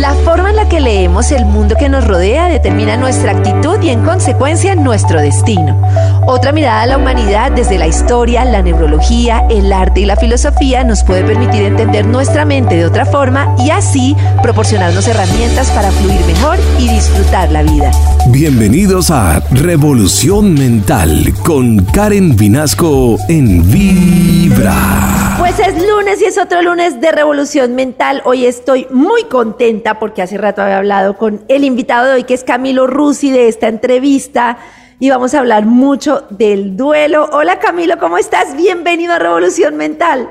La forma en la que leemos el mundo que nos rodea determina nuestra actitud y en consecuencia nuestro destino. Otra mirada a la humanidad desde la historia, la neurología, el arte y la filosofía nos puede permitir entender nuestra mente de otra forma y así proporcionarnos herramientas para fluir mejor y disfrutar la vida. Bienvenidos a Revolución Mental con Karen Vinasco en Vibra. Pues es lunes y es otro lunes de Revolución Mental. Hoy estoy muy contenta porque hace rato había hablado con el invitado de hoy que es Camilo Rusi de esta entrevista y vamos a hablar mucho del duelo. Hola Camilo, ¿cómo estás? Bienvenido a Revolución Mental.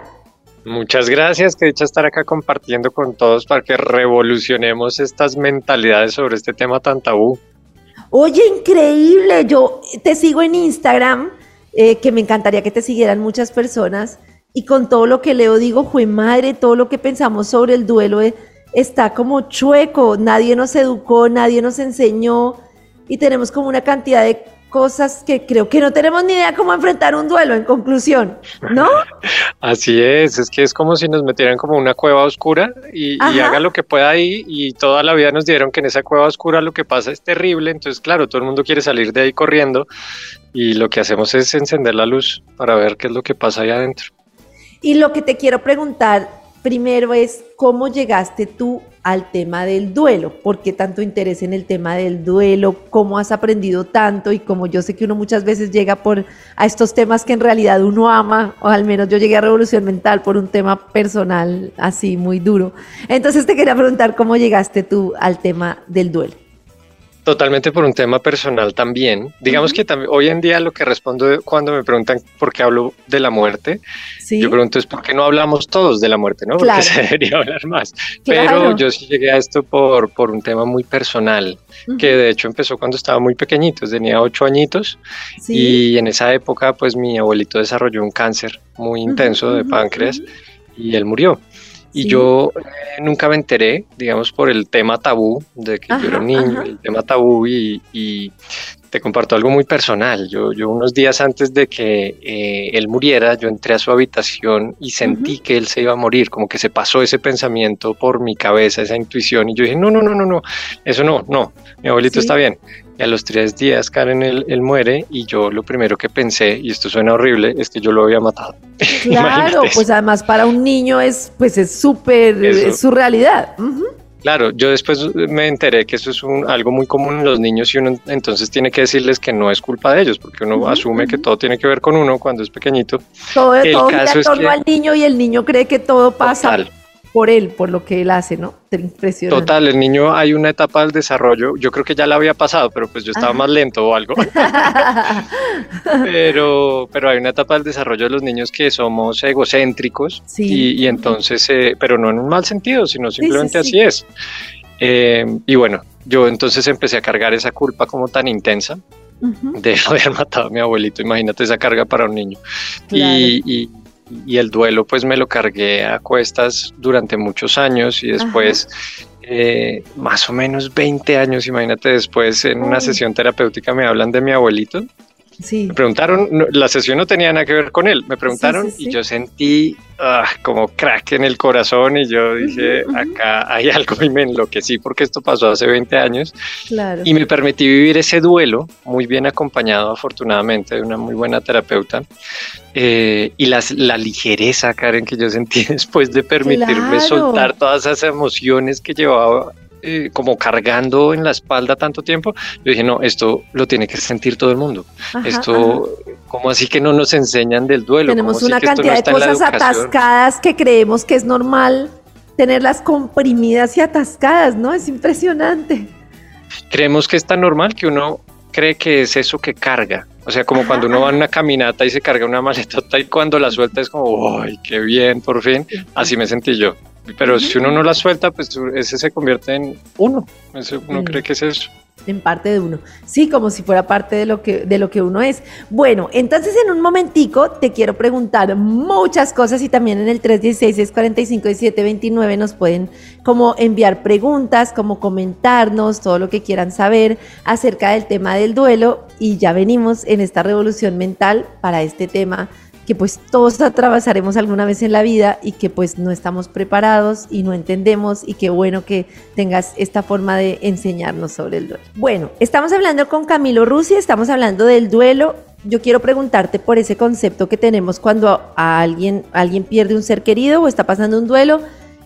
Muchas gracias, que dicha estar acá compartiendo con todos para que revolucionemos estas mentalidades sobre este tema tan tabú. Oye, increíble, yo te sigo en Instagram, eh, que me encantaría que te siguieran muchas personas, y con todo lo que leo digo, jue madre, todo lo que pensamos sobre el duelo eh, está como chueco, nadie nos educó, nadie nos enseñó, y tenemos como una cantidad de cosas que creo que no tenemos ni idea cómo enfrentar un duelo en conclusión, ¿no? Así es, es que es como si nos metieran como una cueva oscura y, y, haga lo que pueda ahí y toda la vida nos dieron que en esa cueva oscura lo que pasa es terrible, entonces claro, todo el mundo quiere salir de ahí corriendo y lo que hacemos es encender la luz para ver qué es lo que pasa ahí adentro. Y lo que te quiero preguntar primero es cómo llegaste tú al tema del duelo, por qué tanto interés en el tema del duelo, cómo has aprendido tanto y como yo sé que uno muchas veces llega por a estos temas que en realidad uno ama, o al menos yo llegué a Revolución Mental por un tema personal así muy duro. Entonces te quería preguntar cómo llegaste tú al tema del duelo. Totalmente por un tema personal también. Digamos que también, hoy en día lo que respondo cuando me preguntan por qué hablo de la muerte, yo pregunto es por qué no hablamos todos de la muerte, ¿no? Porque se debería hablar más. Pero yo sí llegué a esto por, por un tema muy personal, que de hecho empezó cuando estaba muy pequeñito, tenía ocho añitos y en esa época pues mi abuelito desarrolló un cáncer muy intenso de páncreas y él murió. Y yo eh, nunca me enteré, digamos, por el tema tabú, de que yo era un niño, el tema tabú, y, y, te comparto algo muy personal. Yo, yo unos días antes de que eh, él muriera, yo entré a su habitación y sentí que él se iba a morir, como que se pasó ese pensamiento por mi cabeza, esa intuición, y yo dije, no, no, no, no, no, eso no, no, mi abuelito está bien. Y a los tres días Karen él, él, muere y yo lo primero que pensé, y esto suena horrible, es que yo lo había matado. Claro, pues además para un niño es pues es súper, es su realidad. Claro, yo después me enteré que eso es un, algo muy común en los niños y uno entonces tiene que decirles que no es culpa de ellos, porque uno asume que todo tiene que ver con uno cuando es pequeñito. Todo, el todo caso en torno al niño y el niño cree que todo pasa por él, por lo que él hace, ¿no? Impresionante. Total, el niño hay una etapa del desarrollo, yo creo que ya la había pasado, pero pues yo estaba más lento o algo. pero, pero hay una etapa del desarrollo de los niños que somos egocéntricos y, entonces, eh, pero no en un mal sentido, sino simplemente así es. Eh, y bueno, yo entonces empecé a cargar esa culpa como tan intensa de haber matado a mi abuelito. Imagínate esa carga para un niño. y, y el duelo pues me lo cargué a cuestas durante muchos años y después eh, más o menos 20 años, imagínate después en una sesión terapéutica me hablan de mi abuelito. Sí. Me preguntaron, la sesión no tenía nada que ver con él, me preguntaron y yo sentí ah, como crack en el corazón y yo dije, acá hay algo y me enloquecí porque esto pasó hace 20 años claro. y me permití vivir ese duelo muy bien acompañado afortunadamente de una muy buena terapeuta eh, y las, la ligereza, Karen, que yo sentí después de permitirme soltar todas esas emociones que llevaba eh, como cargando en la espalda tanto tiempo, yo dije, no, esto lo tiene que sentir todo el mundo. esto, como así que no nos enseñan del duelo? Tenemos una cantidad de cosas atascadas que creemos que es normal tenerlas comprimidas y atascadas, ¿no? Es impresionante. Creemos que es tan normal que uno cree que es eso que carga. O sea, como cuando uno va en una caminata y se carga una maletota y cuando la suelta es como, ¡ay, qué bien, por fin! Así me sentí yo. Pero si uno no la suelta, pues ese se convierte en uno. uno cree que es eso. en parte de uno. Sí, como si fuera parte de lo que, de lo que uno es. Bueno, entonces en un momentico te quiero preguntar muchas cosas y también en el 316-645-1729 nos pueden como enviar preguntas, como comentarnos, todo lo que quieran saber acerca del tema del duelo y ya venimos en esta revolución mental para este tema que pues todos atravesaremos alguna vez en la vida y que pues no estamos preparados y no entendemos y qué bueno que tengas esta forma de enseñarnos sobre el duelo. Bueno, estamos hablando con Camilo Rusi, estamos hablando del duelo. Yo quiero preguntarte por ese concepto que tenemos cuando alguien, alguien pierde un ser querido o está pasando un duelo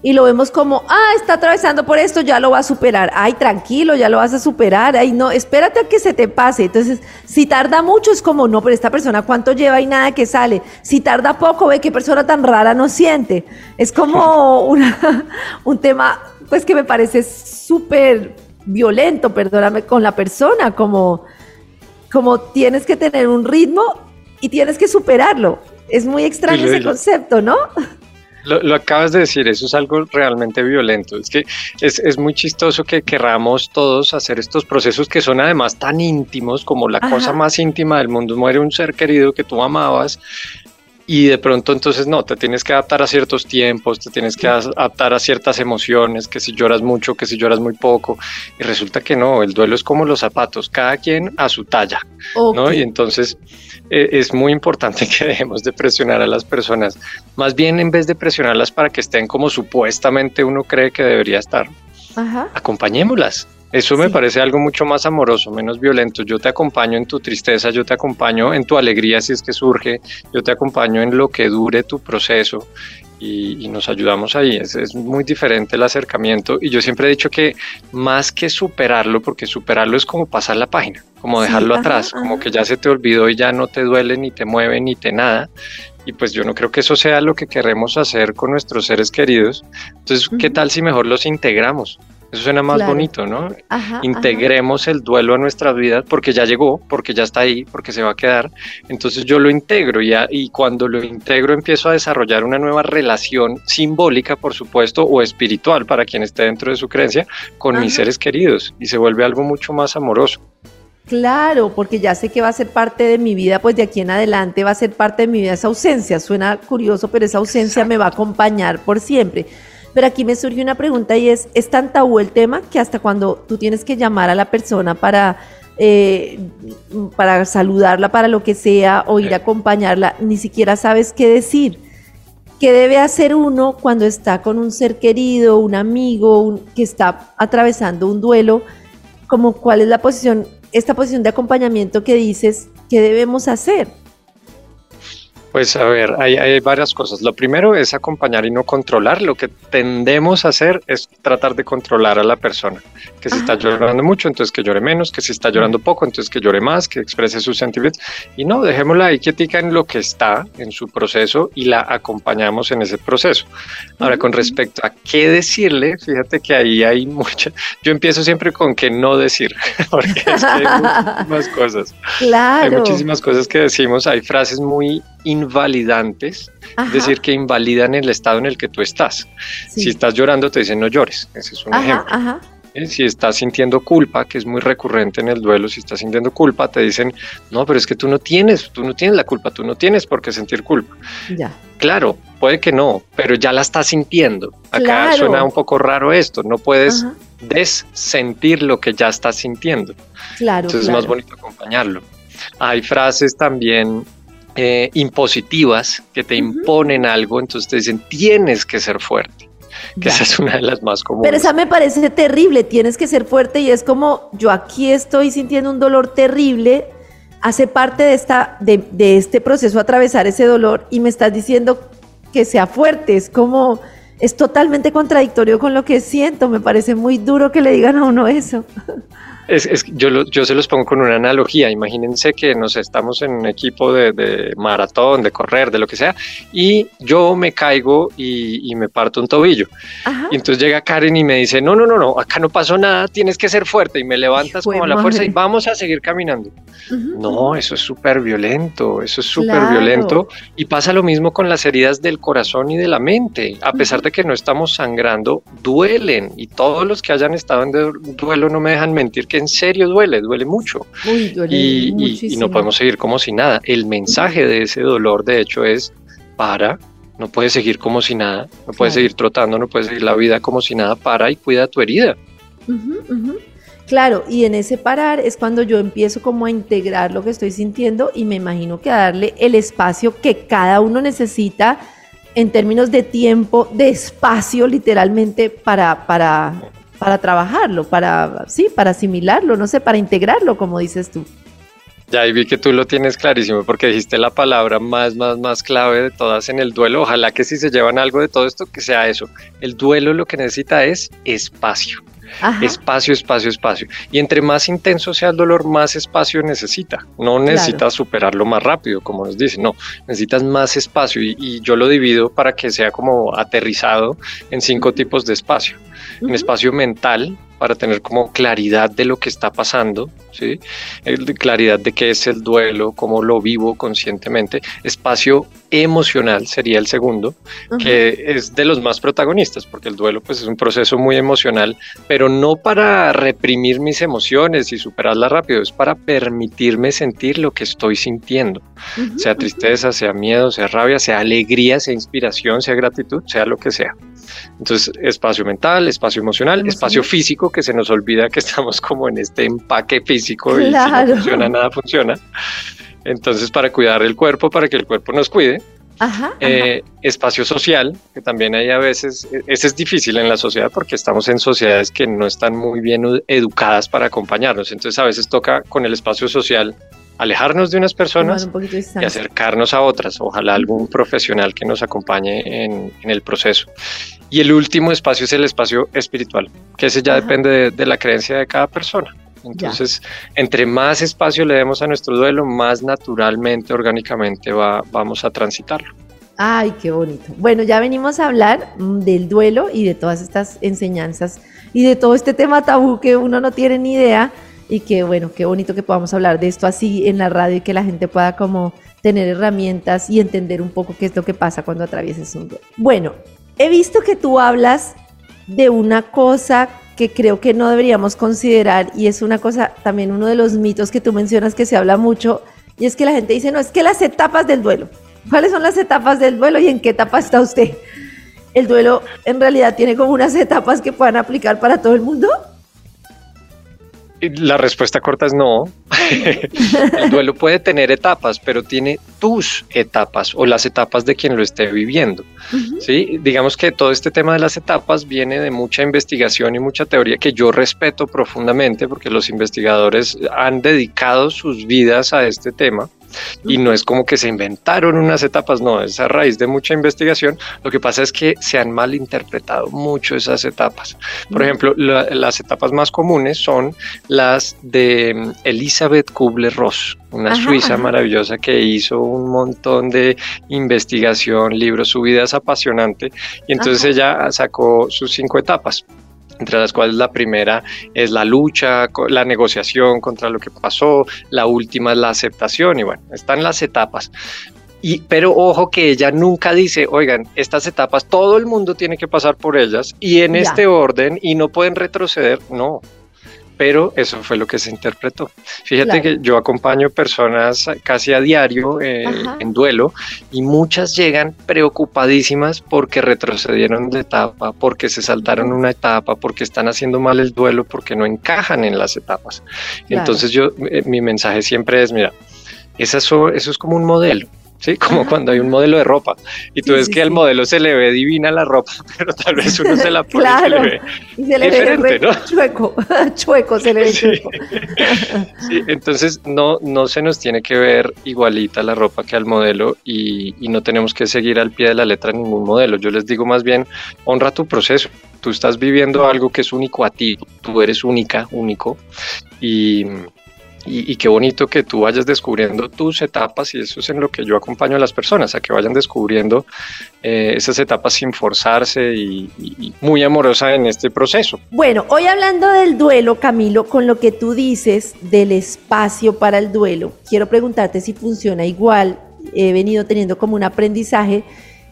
y lo vemos como, ah, está atravesando por esto, ya lo va a superar. Ay, tranquilo, ya lo vas a superar. Ay, no, espérate a que se te pase. Entonces, si tarda mucho, es como, no, pero esta persona, ¿cuánto lleva y nada que sale? Si tarda poco, ve qué persona tan rara no siente. Es como una, un tema, pues que me parece súper violento, perdóname, con la persona, como, como tienes que tener un ritmo y tienes que superarlo. Es muy extraño ese concepto, ¿no? Lo, acabas de decir, eso es algo realmente violento. Es que es, muy chistoso que querramos todos hacer estos procesos que son además tan íntimos como la cosa más íntima del mundo. Muere un ser querido que tú amabas y de pronto entonces no, te tienes que adaptar a ciertos tiempos, te tienes que adaptar a ciertas emociones, que si lloras mucho, que si lloras muy poco, y resulta que no, el duelo es como los zapatos, cada quien a su talla, ¿no? Y entonces eh, es muy importante que dejemos de presionar a las personas, más bien en vez de presionarlas para que estén como supuestamente uno cree que debería estar, acompañémoslas. Eso me parece algo mucho más amoroso, menos violento. Yo te acompaño en tu tristeza, yo te acompaño en tu alegría si es que surge, yo te acompaño en lo que dure tu proceso y, nos ayudamos ahí. Es, es, muy diferente el acercamiento y yo siempre he dicho que más que superarlo, porque superarlo es como pasar la página, como dejarlo atrás, como que ya se te olvidó y ya no te duele ni te mueve ni te nada. Y pues yo no creo que eso sea lo que queremos hacer con nuestros seres queridos. Entonces, ¿qué tal si mejor los integramos? Eso suena más bonito, ¿no? Integremos el duelo a nuestra vida porque ya llegó, porque ya está ahí, porque se va a quedar. Entonces yo lo integro y, y cuando lo integro empiezo a desarrollar una nueva relación simbólica, por supuesto, o espiritual para quien esté dentro de su creencia, con mis seres queridos y se vuelve algo mucho más amoroso. Claro, porque ya sé que va a ser parte de mi vida, pues de aquí en adelante va a ser parte de mi vida esa ausencia. Suena curioso, pero esa ausencia me va a acompañar por siempre. Pero aquí me surge una pregunta y es, ¿es tan tabú el tema que hasta cuando tú tienes que llamar a la persona para, eh, para saludarla, para lo que sea, o ir a acompañarla, ni siquiera sabes qué decir? ¿Qué debe hacer uno cuando está con un ser querido, un amigo, que está atravesando un duelo? Como cuál es la posición, esta posición de acompañamiento que dices que debemos hacer? Pues a ver, hay, varias cosas. Lo primero es acompañar y no controlar. Lo que tendemos a hacer es tratar de controlar a la persona. Que si está llorando mucho, entonces que llore menos. Que si está llorando poco, entonces que llore más, que exprese sus sentimientos. Y no, dejémosla ahí quietica en lo que está, en su proceso y la acompañamos en ese proceso. Ahora, con respecto a qué decirle, fíjate que ahí hay mucha. Yo empiezo siempre con qué no decir, porque es que hay muchísimas cosas. Claro. Hay muchísimas cosas que decimos. Hay frases muy invalidantes, es decir, que invalidan el estado en el que tú estás. Si estás llorando, te dicen no llores, ese es un ejemplo. ¿Eh? Si estás sintiendo culpa, que es muy recurrente en el duelo, si estás sintiendo culpa, te dicen, no, pero es que tú no tienes, tú no tienes la culpa, tú no tienes por qué sentir culpa. Ya. Claro, puede que no, pero ya la estás sintiendo. Acá suena un poco raro esto, no puedes desentir lo que ya estás sintiendo. Claro. Entonces es más bonito acompañarlo. Hay frases también eh, impositivas que te imponen algo, entonces te dicen tienes que ser fuerte. Que esa es una de las más comunes. Pero esa me parece terrible, tienes que ser fuerte y es como yo aquí estoy sintiendo un dolor terrible, hace parte de, esta, de, de este proceso atravesar ese dolor y me estás diciendo que sea fuerte, es como, es totalmente contradictorio con lo que siento, me parece muy duro que le digan a uno eso. Es, yo, yo se los pongo con una analogía. Imagínense que nos estamos en un equipo de, maratón, de correr, de lo que sea, y yo me caigo y, me parto un tobillo. Y entonces llega Karen y me dice, no, no, no, no, acá no pasó nada, tienes que ser fuerte. Y me levantas como a la fuerza y vamos a seguir caminando. No, eso es súper violento, eso es súper violento. Y pasa lo mismo con las heridas del corazón y de la mente. A pesar de que no estamos sangrando, duelen. Y todos los que hayan estado en duelo no me dejan mentir que en serio duele, duele mucho. y, no podemos seguir como si nada. El mensaje de ese dolor, de hecho, es para, no puedes seguir como si nada, no puedes seguir trotando, no puedes seguir la vida como si nada, para y cuida tu herida. Claro, y en ese parar es cuando yo empiezo como a integrar lo que estoy sintiendo y me imagino que a darle el espacio que cada uno necesita en términos de tiempo, de espacio literalmente para, para, para trabajarlo, para, sí, para asimilarlo, no sé, para integrarlo, como dices tú. Ya vi que tú lo tienes clarísimo porque dijiste la palabra más, más, más clave de todas en el duelo. Ojalá que si se llevan algo de todo esto, que sea eso. El duelo lo que necesita es espacio. Espacio, espacio, espacio. Y entre más intenso sea el dolor, más espacio necesita. No necesitas superarlo más rápido, como nos dicen, no, necesitas más espacio y, y, yo lo divido para que sea como aterrizado en cinco tipos de espacio. En espacio mental, para tener como claridad de lo que está pasando, ¿sí? claridad de qué es el duelo, cómo lo vivo conscientemente. Espacio emocional sería el segundo, que es de los más protagonistas, porque el duelo pues, es un proceso muy emocional, pero no para reprimir mis emociones y superarlas rápido, es para permitirme sentir lo que estoy sintiendo, sea tristeza, sea miedo, sea rabia, sea alegría, sea inspiración, sea gratitud, sea lo que sea. Entonces, espacio mental, espacio emocional, espacio físico, que se nos olvida que estamos como en este empaque físico y si no funciona, nada funciona. Entonces, para cuidar el cuerpo, para que el cuerpo nos cuide. Eh, espacio social, que también hay a veces, e, ese es difícil en la sociedad porque estamos en sociedades que no están muy bien educadas para acompañarnos. Entonces, a veces toca con el espacio social alejarnos de unas personas y acercarnos a otras, ojalá algún profesional que nos acompañe en, el proceso. Y el último espacio es el espacio espiritual, que ese ya depende de, la creencia de cada persona. Entonces, entre más espacio le demos a nuestro duelo, más naturalmente, orgánicamente va, vamos a transitarlo. Ay, qué bonito. Bueno, ya venimos a hablar mm, del duelo y de todas estas enseñanzas y de todo este tema tabú que uno no tiene ni idea y que bueno, qué bonito que podamos hablar de esto así en la radio y que la gente pueda como tener herramientas y entender un poco qué es lo que pasa cuando atravieses un duelo. Bueno, he visto que tú hablas de una cosa que creo que no deberíamos considerar y es una cosa, también uno de los mitos que tú mencionas que se habla mucho y es que la gente dice, no, es que las etapas del duelo. ¿Cuáles son las etapas del duelo y en qué etapa está usted? ¿El duelo en realidad tiene como unas etapas que puedan aplicar para todo el mundo? La respuesta corta es no. el duelo puede tener etapas, pero tiene tus etapas o las etapas de quien lo esté viviendo. ¿sí? Digamos que todo este tema de las etapas viene de mucha investigación y mucha teoría que yo respeto profundamente porque los investigadores han dedicado sus vidas a este tema y no es como que se inventaron unas etapas, no, es a raíz de mucha investigación. Lo que pasa es que se han malinterpretado mucho esas etapas. Por ejemplo, las etapas más comunes son las de mm, Elizabeth Kubler-Ross, una suiza maravillosa que hizo un montón de investigación, libros, su vida es apasionante. Y entonces ella sacó sus cinco etapas entre las cuales la primera es la lucha, la negociación contra lo que pasó, la última es la aceptación y bueno, están las etapas. Y, pero ojo que ella nunca dice, oigan, estas etapas todo el mundo tiene que pasar por ellas y en este orden y no pueden retroceder, no, pero eso fue lo que se interpretó. Fíjate que yo acompaño personas casi a diario eh, en duelo y muchas llegan preocupadísimas porque retrocedieron de etapa, porque se saltaron una etapa, porque están haciendo mal el duelo, porque no encajan en las etapas. Entonces yo, eh, mi mensaje siempre es, mira, eso es como un modelo. ¿sí? Como cuando hay un modelo de ropa y tú ves que al modelo se le ve divina la ropa, pero tal vez uno se la pone y se le ve diferente, ¿no? chueco, chueco se le ve chueco. Entonces no, no se nos tiene que ver igualita la ropa que al modelo y, y no tenemos que seguir al pie de la letra ningún modelo. Yo les digo más bien, honra tu proceso. Tú estás viviendo algo que es único a ti, tú eres única, único y y, qué bonito que tú vayas descubriendo tus etapas y eso es en lo que yo acompaño a las personas, a que vayan descubriendo eh, esas etapas sin forzarse y, y, muy amorosa en este proceso. Bueno, hoy hablando del duelo, Camilo, con lo que tú dices del espacio para el duelo, quiero preguntarte si funciona igual. He venido teniendo como un aprendizaje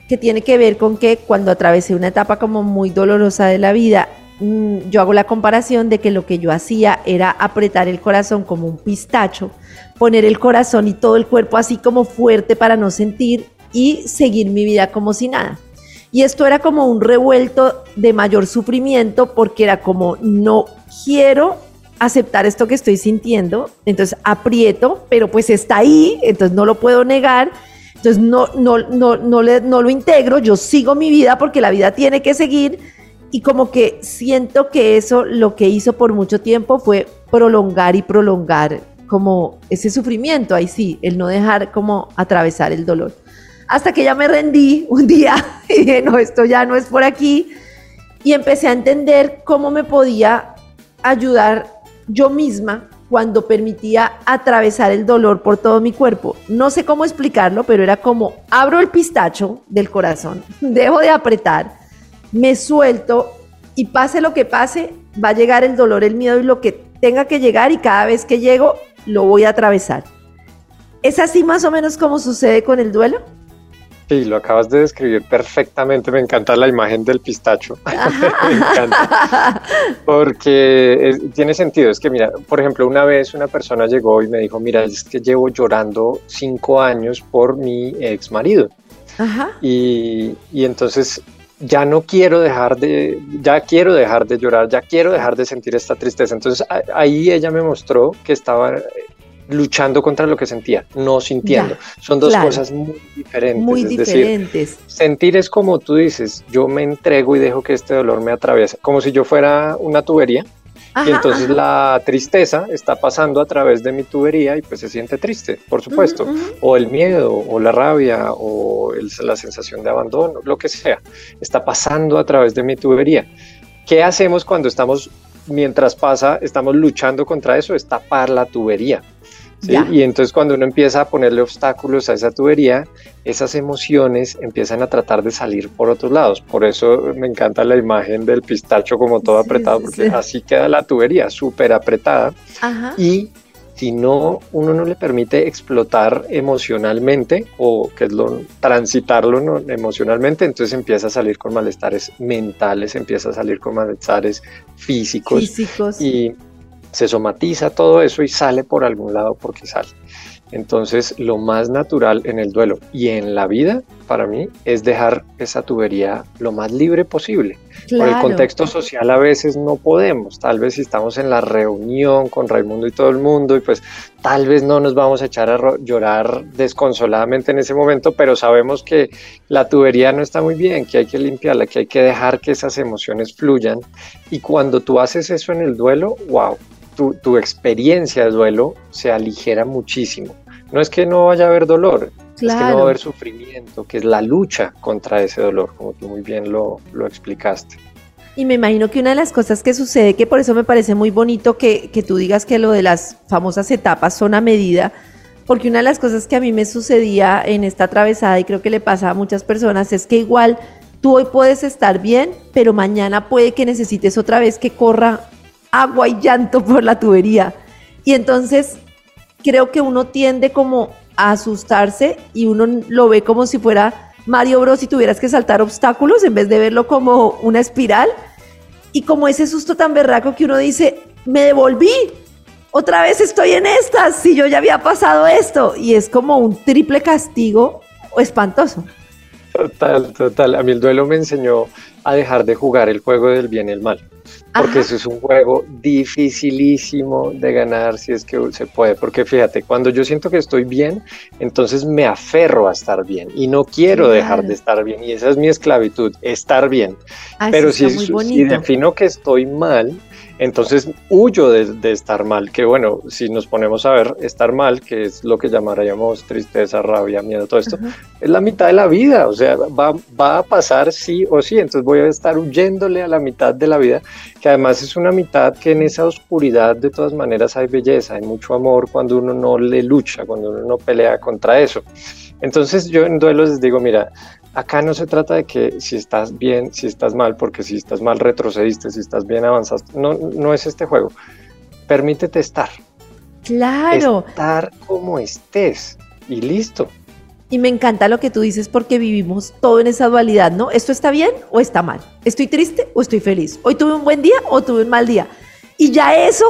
que tiene que ver con que cuando atravesé una etapa como muy dolorosa de la vida, yo hago la comparación de que lo que yo hacía era apretar el corazón como un pistacho, poner el corazón y todo el cuerpo así como fuerte para no sentir y seguir mi vida como si nada. Y esto era como un revuelto de mayor sufrimiento porque era como no quiero aceptar esto que estoy sintiendo, entonces aprieto, pero pues está ahí, entonces no lo puedo negar, entonces no, no, no, no, le, no lo integro, yo sigo mi vida porque la vida tiene que seguir y como que siento que eso lo que hizo por mucho tiempo fue prolongar y prolongar como ese sufrimiento, ahí sí, el no dejar como atravesar el dolor. Hasta que ya me rendí un día y dije, no, esto ya no es por aquí. Y empecé a entender cómo me podía ayudar yo misma cuando permitía atravesar el dolor por todo mi cuerpo. No sé cómo explicarlo, pero era como abro el pistacho del corazón, dejo de apretar, me suelto y pase lo que pase, va a llegar el dolor, el miedo y lo que tenga que llegar y cada vez que llego lo voy a atravesar. ¿Es así más o menos como sucede con el duelo? Sí, lo acabas de describir perfectamente. Me encanta la imagen del pistacho. me encanta. Porque tiene sentido. Es que, mira, por ejemplo, una vez una persona llegó y me dijo: Mira, es que llevo llorando cinco años por mi ex marido. Y, y entonces ya no quiero dejar de, ya quiero dejar de llorar, ya quiero dejar de sentir esta tristeza. Entonces ahí ella me mostró que estaba luchando contra lo que sentía, no sintiendo. Son dos cosas muy diferentes. Muy diferentes. sentir es como tú dices, yo me entrego y dejo que este dolor me atraviese, como si yo fuera una tubería. Y entonces la tristeza está pasando a través de mi tubería y pues se siente triste, por supuesto. O el miedo, o la rabia, o la sensación de abandono, lo que sea. Está pasando a través de mi tubería. ¿Qué hacemos cuando estamos, mientras pasa, estamos luchando contra eso? Es tapar la tubería. Y entonces cuando uno empieza a ponerle obstáculos a esa tubería, esas emociones empiezan a tratar de salir por otros lados. Por eso me encanta la imagen del pistacho como todo apretado, porque así queda la tubería, súper apretada. Y si no, uno no le permite explotar emocionalmente o que es lo transitarlo emocionalmente, entonces empieza a salir con malestares mentales, empieza a salir con malestares físicos. Físicos. Y se somatiza todo eso y sale por algún lado porque sale. Entonces, lo más natural en el duelo y en la vida, para mí, es dejar esa tubería lo más libre posible. Por el contexto social a veces no podemos. Tal vez si estamos en la reunión con Raimundo y todo el mundo, y pues tal vez no nos vamos a echar a llorar desconsoladamente en ese momento, pero sabemos que la tubería no está muy bien, que hay que limpiarla, que hay que dejar que esas emociones fluyan. Y cuando tú haces eso en el duelo, wow, tu, experiencia de duelo se aligera muchísimo. No es que no vaya a haber dolor, es que no va a haber sufrimiento, que es la lucha contra ese dolor, como tú muy bien lo, lo explicaste. Y me imagino que una de las cosas que sucede, que por eso me parece muy bonito que, que, tú digas que lo de las famosas etapas son a medida, porque una de las cosas que a mí me sucedía en esta atravesada y creo que le pasa a muchas personas es que igual tú hoy puedes estar bien, pero mañana puede que necesites otra vez que corra agua y llanto por la tubería. Y entonces creo que uno tiende como a asustarse y uno lo ve como si fuera Mario Bros y tuvieras que saltar obstáculos en vez de verlo como una espiral. Y como ese susto tan berraco que uno dice, me devolví, otra vez estoy en estas, si yo ya había pasado esto. Y es como un triple castigo espantoso. Total, total. A mí el duelo me enseñó a dejar de jugar el juego del bien y el mal porque eso es un juego dificilísimo de ganar si es que se puede, porque fíjate, cuando yo siento que estoy bien, entonces me aferro a estar bien y no quiero dejar de estar bien y esa es mi esclavitud, estar bien. Pero si, si defino que estoy mal, entonces huyo de, estar mal, que bueno, si nos ponemos a ver, estar mal, que es lo que llamaríamos tristeza, rabia, miedo, todo esto, es la mitad de la vida, o sea, va, va a pasar sí o sí, entonces voy a estar huyéndole a la mitad de la vida, que además es una mitad que en esa oscuridad de todas maneras hay belleza, hay mucho amor cuando uno no le lucha, cuando uno no pelea contra eso. Entonces yo en duelos les digo, mira, acá no se trata de que si estás bien, si estás mal, porque si estás mal retrocediste, si estás bien avanzaste. No, no es este juego. Permítete estar. Claro. Estar como estés y listo. Y me encanta lo que tú dices porque vivimos todo en esa dualidad, ¿no? ¿Esto está bien o está mal? ¿Estoy triste o estoy feliz? ¿Hoy tuve un buen día o tuve un mal día? Y ya eso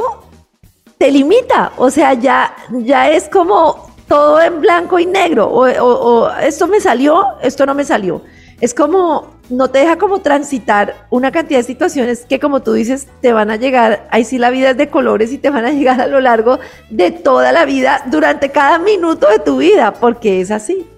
te limita, o sea, ya, ya es como todo en blanco y negro, o, esto me salió, esto no me salió. Es como, no te deja como transitar una cantidad de situaciones que como tú dices, te van a llegar, ahí sí la vida es de colores y te van a llegar a lo largo de toda la vida, durante cada minuto de tu vida, porque es así.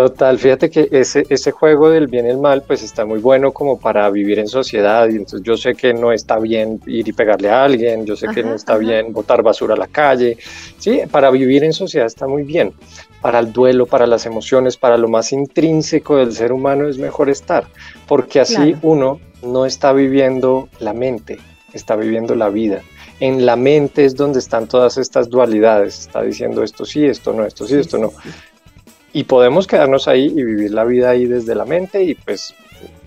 Total, fíjate que ese, ese juego del bien y el mal pues está muy bueno como para vivir en sociedad y entonces yo sé que no está bien ir y pegarle a alguien, yo sé que no está bien botar basura a la calle, sí, para vivir en sociedad está muy bien, para el duelo, para las emociones, para lo más intrínseco del ser humano es mejor estar, porque así uno no está viviendo la mente, está viviendo la vida. En la mente es donde están todas estas dualidades, está diciendo esto sí, esto no, esto sí, esto no y podemos quedarnos ahí y vivir la vida ahí desde la mente y pues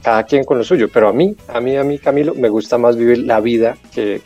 cada quien con lo suyo, pero a mí, a mí, a mí, Camilo, me gusta más vivir la vida que,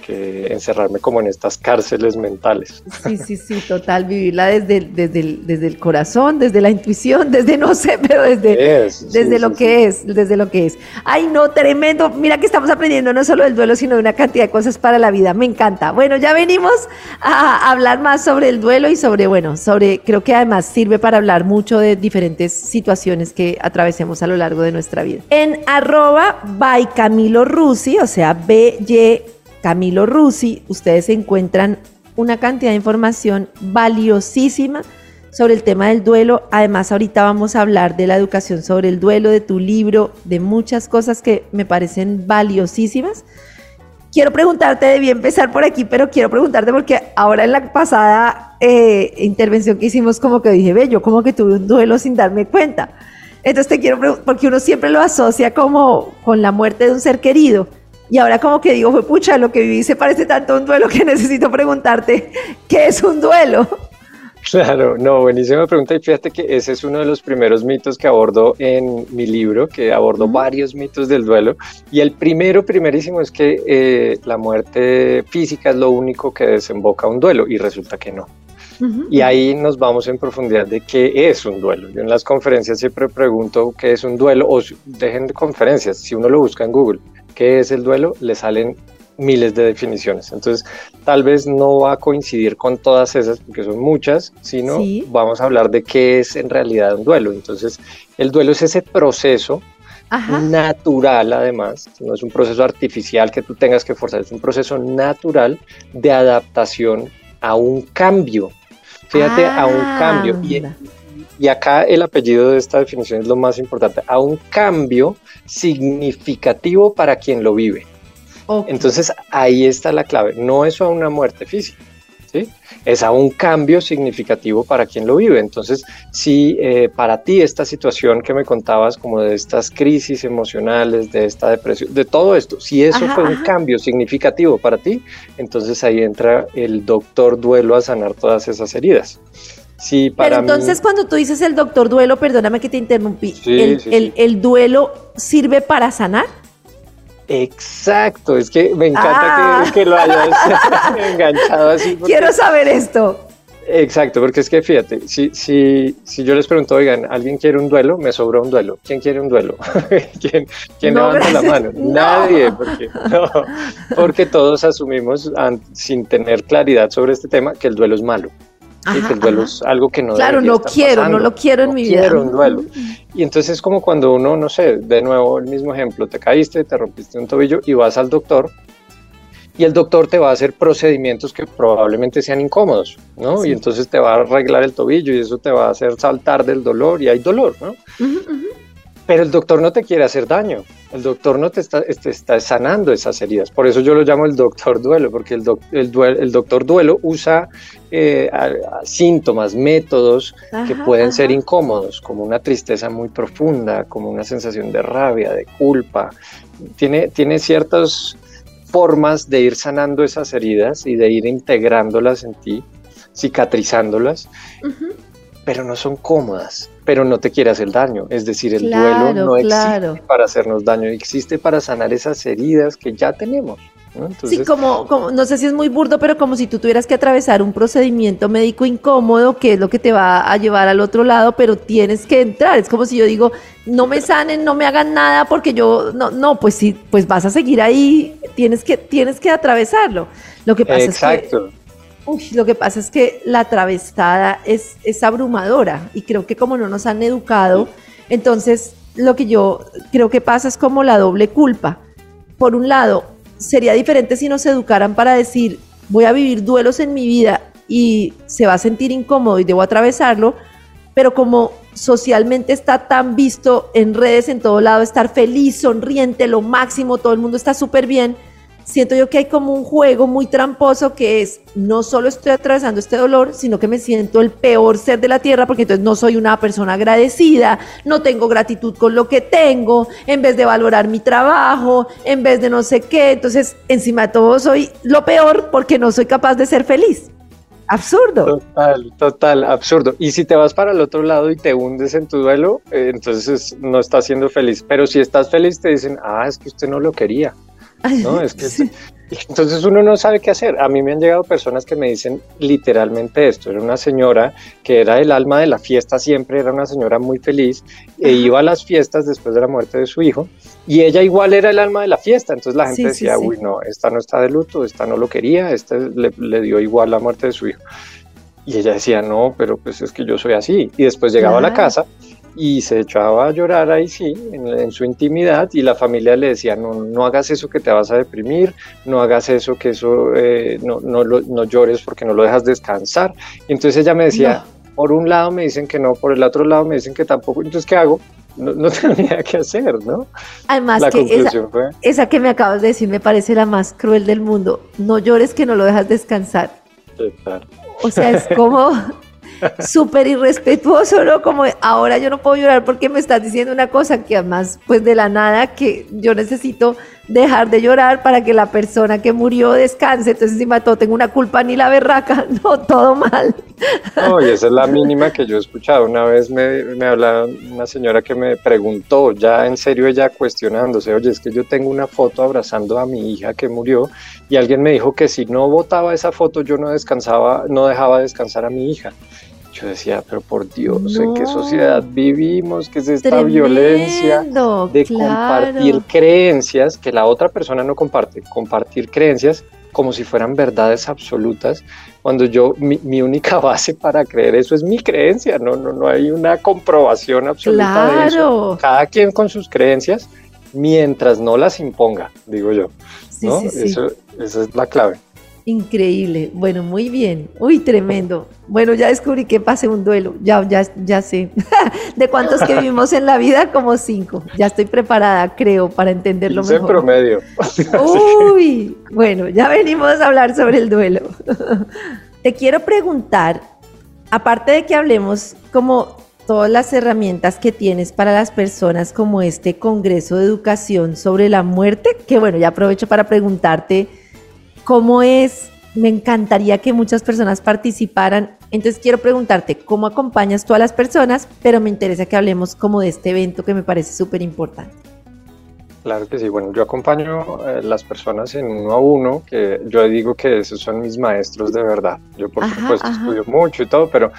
encerrarme como en estas cárceles mentales. Sí, sí, sí, total, vivirla desde, desde, el, desde el corazón, desde la intuición, desde no sé, pero desde, desde lo que es, desde lo que es. Ay, no, tremendo. Mira que estamos aprendiendo no solo del duelo, sino de una cantidad de cosas para la vida. Me encanta. Bueno, ya venimos a hablar más sobre el duelo y sobre, bueno, sobre, creo que además sirve para hablar mucho de diferentes situaciones que atravesemos a lo largo de nuestra vida. En arroba by Camilo Rusi, o sea, BY Camilo Rusi, ustedes encuentran una cantidad de información valiosísima sobre el tema del duelo. Además, ahorita vamos a hablar de la educación sobre el duelo, de tu libro, de muchas cosas que me parecen valiosísimas. Quiero preguntarte, debí empezar por aquí, pero quiero preguntarte porque ahora en la pasada eh, intervención que hicimos, como que dije, ve, yo como que tuve un duelo sin darme cuenta. Entonces te quiero preguntar, porque uno siempre lo asocia como con la muerte de un ser querido. Y ahora como que digo, fue pucha, lo que viví se parece tanto a un duelo que necesito preguntarte, ¿qué es un duelo? Claro, no, buenísima pregunta. Y fíjate que ese es uno de los primeros mitos que abordo en mi libro, que abordo varios mitos del duelo. Y el primero, primerísimo, es que eh, la muerte física es lo único que desemboca un duelo, y resulta que no y ahí nos vamos en profundidad de qué es un duelo. Yo en las conferencias siempre pregunto qué es un duelo, o dejen de conferencias, si uno lo busca en Google, qué es el duelo, le salen miles de definiciones. Entonces, tal vez no va a coincidir con todas esas, porque son muchas, sino vamos a hablar de qué es en realidad un duelo. Entonces, el duelo es ese proceso natural, además, no es un proceso artificial que tú tengas que forzar, es un proceso natural de adaptación a un cambio Fíjate, a un cambio. Y, acá el apellido de esta definición es lo más importante, a un cambio significativo para quien lo vive. Entonces ahí está la clave, no es a una muerte física, ¿sí? es a un cambio significativo para quien lo vive. Entonces, si eh, para ti esta situación que me contabas, como de estas crisis emocionales, de esta depresión, de todo esto, si eso fue un cambio significativo para ti, entonces ahí entra el doctor duelo a sanar todas esas heridas. Sí, para Pero entonces cuando tú dices el doctor duelo, perdóname que te interrumpí, el duelo sirve para sanar? Exacto, es que me encanta que, ah. lo hayas enganchado así. Quiero saber esto. Exacto, porque es que fíjate, si, si, si yo les pregunto, oigan, ¿alguien quiere un duelo? Me sobra un duelo. ¿Quién quiere un duelo? ¿Quién, quién levanta la mano? Nadie, porque, porque todos asumimos sin tener claridad sobre este tema que el duelo es malo que el duelo es algo que no Claro, no quiero, no lo quiero en mi vida. Quiero un duelo. Y entonces es como cuando uno, no sé, de nuevo el mismo ejemplo, te caíste, te rompiste un tobillo y vas al doctor y el doctor te va a hacer procedimientos que probablemente sean incómodos, ¿no? Y entonces te va a arreglar el tobillo y eso te va a hacer saltar del dolor y hay dolor, ¿no? Pero el doctor no te quiere hacer daño, el doctor no te está, está sanando esas heridas. Por eso yo lo llamo el doctor duelo, porque el, el, doctor duelo usa eh, síntomas, métodos que pueden ser incómodos, como una tristeza muy profunda, como una sensación de rabia, de culpa. Tiene, tiene ciertas formas de ir sanando esas heridas y de ir integrándolas en ti, cicatrizándolas, pero no son cómodas pero no te quiere hacer daño. Es decir, el duelo no existe para hacernos daño, existe para sanar esas heridas que ya tenemos. sí, como, como, no sé si es muy burdo, pero como si tú tuvieras que atravesar un procedimiento médico incómodo, que es lo que te va a llevar al otro lado, pero tienes que entrar. Es como si yo digo, no me sanen, no me hagan nada, porque yo, no, no, pues sí, pues vas a seguir ahí, tienes que, tienes que atravesarlo. Lo que pasa es que Lo que pasa es que la atravesada es, es abrumadora y creo que como no nos han educado, entonces lo que yo creo que pasa es como la doble culpa. Por un lado, sería diferente si nos educaran para decir, voy a vivir duelos en mi vida y se va a sentir incómodo y debo atravesarlo, pero como socialmente está tan visto en redes en todo lado, estar feliz, sonriente, lo máximo, todo el mundo está súper bien, siento yo que hay como un juego muy tramposo que es, no solo estoy atravesando este dolor, sino que me siento el peor ser de la tierra porque entonces no soy una persona agradecida, no tengo gratitud con lo que tengo, en vez de valorar mi trabajo, en vez de no sé qué, entonces encima de todo soy lo peor porque no soy capaz de ser feliz. Absurdo. Total, total, absurdo. Y si te vas para el otro lado y te hundes en tu duelo, eh, entonces no estás siendo feliz. Pero si estás feliz, te dicen, ah, es que usted no lo quería. ¿No? Es que entonces uno no sabe qué hacer. A mí me han llegado personas que me dicen literalmente esto. Era una señora que era el alma de la fiesta siempre, era una señora muy feliz e iba a las fiestas después de la muerte de su hijo y ella igual era el alma de la fiesta. Entonces la gente decía, uy, no, esta no está de luto, esta no lo quería, esta le, le, dio igual la muerte de su hijo. Y ella decía, no, pero pues es que yo soy así. Y después llegaba a la casa y se echaba a llorar ahí sí, en, su intimidad y la familia le decía, no, no hagas eso que te vas a deprimir, no hagas eso que eso, eh, no, no, no, llores porque no lo dejas descansar. Y entonces ella me decía, por un lado me dicen que no, por el otro lado me dicen que tampoco, entonces ¿qué hago? No, no tenía que hacer, ¿no? Además, que esa, esa que me acabas de decir me parece la más cruel del mundo. No llores que no lo dejas descansar. O sea, es como súper irrespetuoso, ¿no? Como ahora yo no puedo llorar porque me estás diciendo una cosa que además, pues de la nada, que yo necesito dejar de llorar para que la persona que murió descanse. Entonces, encima todo, tengo una culpa ni la berraca, no, todo mal. No, y esa es la mínima que yo he escuchado. Una vez me, me hablaba una señora que me preguntó, ya en serio ella cuestionándose, oye, es que yo tengo una foto abrazando a mi hija que murió y alguien me dijo que si no votaba esa foto yo no descansaba, no dejaba descansar a mi hija. Yo decía, pero por Dios, ¿en qué sociedad vivimos? ¿Qué es esta violencia de compartir creencias que la otra persona no comparte? Compartir creencias como si fueran verdades absolutas, cuando yo, mi, única base para creer eso es mi creencia, no, no, no hay una comprobación absoluta de eso. Cada quien con sus creencias, mientras no las imponga, digo yo. ¿no? Eso, esa es la clave. Increíble. Bueno, muy bien. Uy, tremendo. Bueno, ya descubrí que pasé un duelo. Ya, ya, ya sé. ¿De cuántos que vivimos en la vida? Como cinco. Ya estoy preparada, creo, para entenderlo mejor. En promedio. Uy, bueno, ya venimos a hablar sobre el duelo. Te quiero preguntar, aparte de que hablemos como todas las herramientas que tienes para las personas como este Congreso de Educación sobre la muerte, que bueno, ya aprovecho para preguntarte ¿Cómo es? Me encantaría que muchas personas participaran. Entonces quiero preguntarte, ¿cómo acompañas tú a las personas? Pero me interesa que hablemos como de este evento que me parece súper importante. Claro que sí. Bueno, yo acompaño a eh, las personas en uno a uno, que yo digo que esos son mis maestros de verdad. Yo por supuesto estudio mucho y todo, pero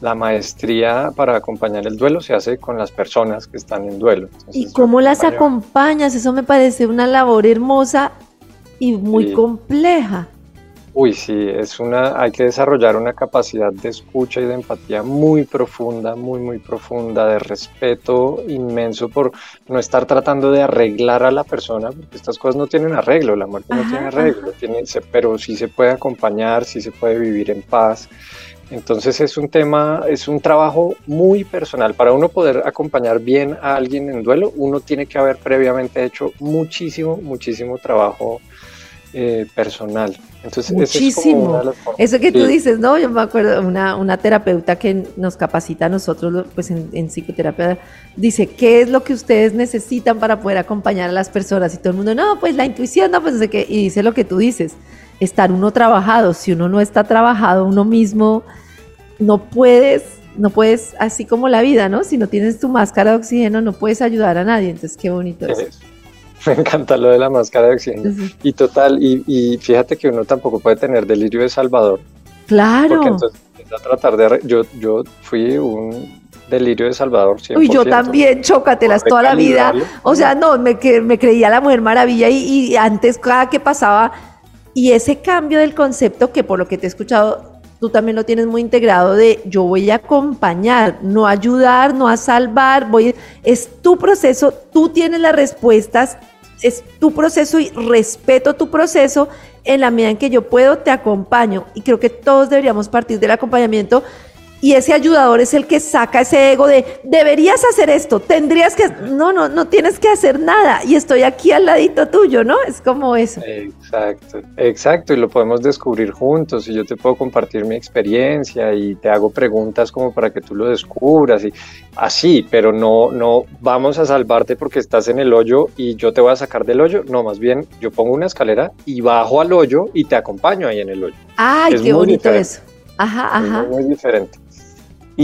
la maestría para acompañar el duelo se hace con las personas que están en duelo. ¿Y cómo las acompañas? Eso me parece una labor hermosa y muy compleja. Uy, sí, es una, hay que desarrollar una capacidad de escucha y de empatía muy profunda, muy, muy profunda, de respeto inmenso por no estar tratando de arreglar a la persona, porque estas cosas no tienen arreglo, la muerte no tiene arreglo, tiene, pero sí se puede acompañar, sí se puede vivir en paz. Entonces es un tema, es un trabajo muy personal. Para uno poder acompañar bien a alguien en duelo, uno tiene que haber previamente hecho muchísimo, muchísimo trabajo eh, personal. Entonces, Muchísimo. Eso que tú dices, ¿no? Yo me acuerdo, una, una terapeuta que nos capacita a nosotros, pues en, en, psicoterapia, dice, ¿qué es lo que ustedes necesitan para poder acompañar a las personas? Y todo el mundo, no, pues la intuición, no, pues no sé qué. Y dice lo que tú dices, estar uno trabajado. Si uno no está trabajado, uno mismo no puedes, no puedes, así como la vida, ¿no? Si no tienes tu máscara de oxígeno, no puedes ayudar a nadie. Entonces, qué bonito es. me encanta lo de la máscara de oxígeno. Y total, y, fíjate que uno tampoco puede tener delirio de Salvador. Claro. Porque entonces a tratar de... Yo, yo fui un delirio de Salvador. 100%. Uy, yo también, chócatelas toda la vida. O sea, no, me, me creía la Mujer Maravilla y, y antes cada que pasaba... Y ese cambio del concepto, que por lo que te he escuchado, tú también lo tienes muy integrado de yo voy a acompañar, no ayudar, no a salvar, voy, es tu proceso, tú tienes las respuestas, es tu proceso y respeto tu proceso, en la medida en que yo puedo te acompaño. Y creo que todos deberíamos partir del acompañamiento y ese ayudador es el que saca ese ego de deberías hacer esto, tendrías que, no, no, no tienes que hacer nada y estoy aquí al ladito tuyo, ¿no? Es como eso. Exacto, exacto, y lo podemos descubrir juntos y yo te puedo compartir mi experiencia y te hago preguntas como para que tú lo descubras y así, pero no, no vamos a salvarte porque estás en el hoyo y yo te voy a sacar del hoyo, no, más bien yo pongo una escalera y bajo al hoyo y te acompaño ahí en el hoyo. Ay, qué bonito eso. Ajá, ajá. Es muy diferente.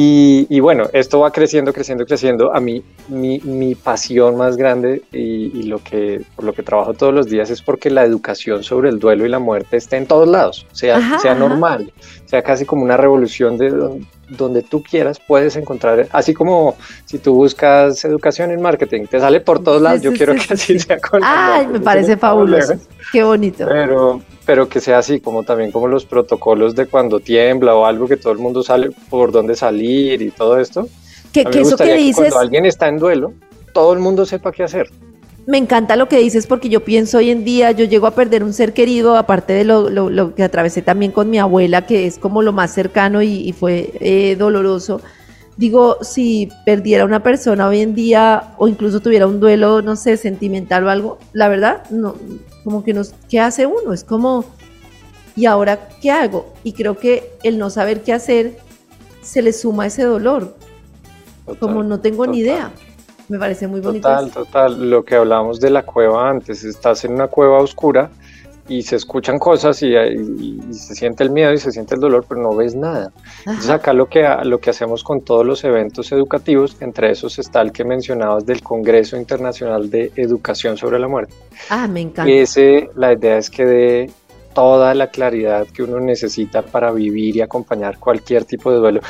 Y, bueno, esto va creciendo, creciendo, creciendo. A mí, mi, mi pasión más grande y, lo que, por lo que trabajo todos los días es porque la educación sobre el duelo y la muerte esté en todos lados, sea, sea normal, sea casi como una revolución de donde, tú quieras, puedes encontrar, así como si tú buscas educación en marketing, te sale por todos lados. Yo quiero que así sea con Ay, me parece fabuloso. Qué bonito. Pero, pero que sea así, como también como los protocolos de cuando tiembla o algo que todo el mundo sale por dónde salir y todo esto. Que, eso que dices... cuando alguien está en duelo, todo el mundo sepa qué hacer. Me encanta lo que dices porque yo pienso hoy en día, yo llego a perder un ser querido, aparte de lo, que atravesé también con mi abuela, que es como lo más cercano y, fue eh, doloroso. Digo, si perdiera una persona hoy en día o incluso tuviera un duelo, no sé, sentimental o algo, la verdad, no, como que nos, ¿qué hace uno? Es como, ¿y ahora qué hago? Y creo que el no saber qué hacer se le suma ese dolor. como no tengo ni idea. Me parece muy bonito. Total, total. Lo que hablábamos de la cueva antes, estás en una cueva oscura y se escuchan cosas y, se siente el miedo y se siente el dolor, pero no ves nada. Entonces acá lo que, lo que hacemos con todos los eventos educativos, entre esos está el que mencionabas del Congreso Internacional de Educación sobre la Muerte. Ah, me encanta. Ese, la idea es que de toda la claridad que uno necesita para vivir y acompañar cualquier tipo de duelo.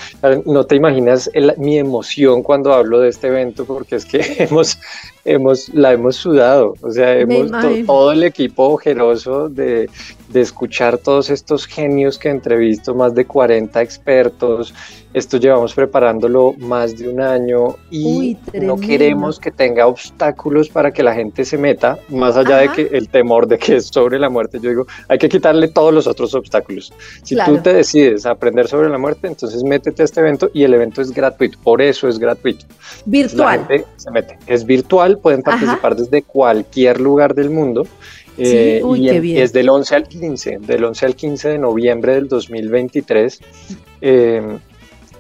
No te imaginas mi emoción cuando hablo de este evento porque es que hemos, hemos, la hemos sudado, o sea, hemos, todo el equipo ojeroso de, de escuchar todos estos genios que entrevisto, más de 40 expertos, esto llevamos preparándolo más de un año y no queremos que tenga obstáculos para que la gente se meta, más allá de que el temor de que es sobre la muerte. Yo digo, hay que quitarle todos los otros obstáculos. Si tú te decides a aprender sobre la muerte, entonces métete a este evento y el evento es gratuito, por eso es gratuito. Virtual. se mete. Es virtual, pueden participar desde cualquier lugar del mundo. Eh, y, es del 11 al 15, del 11 al 15 de noviembre del 2023. Eh,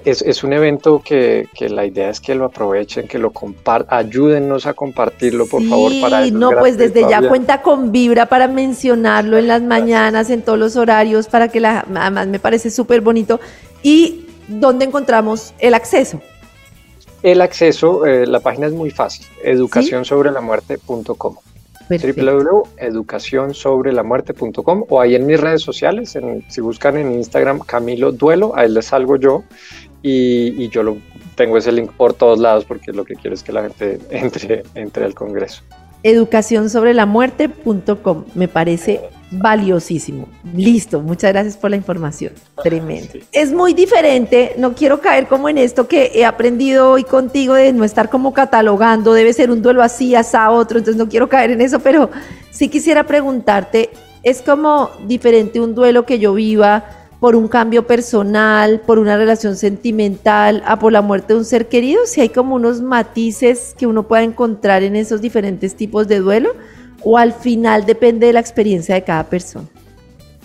es, un evento que, la idea es que lo aprovechen, que lo compartan, ayúdennos a compartirlo, por favor. Para no, pues desde ya cuenta con Vibra para mencionarlo en las mañanas, en todos los horarios, para que la, además me parece súper bonito. ¿Y dónde encontramos el acceso? El acceso, eh, la página es muy fácil, educacionsobrelamuerte.com www.educacionsobrelamuerte.com o ahí en mis redes sociales, si buscan en Instagram Camilo Duelo, ahí les salgo yo y, yo lo tengo ese link por todos lados porque lo que quiero es que la gente entre, entre al Congreso. Educacionsobrelamuerte.com me parece valiosísimo. Listo, muchas gracias por la información. Tremendo. Es muy diferente, no quiero caer como en esto que he aprendido hoy contigo de no estar como catalogando, debe ser un duelo así, a otro, entonces no quiero caer en eso, pero sí quisiera preguntarte, ¿es como diferente un duelo que yo viva por un cambio personal, por una relación sentimental, a por la muerte de un ser querido? Si hay como unos matices que uno pueda encontrar en esos diferentes tipos de duelo o al final depende de la experiencia de cada persona?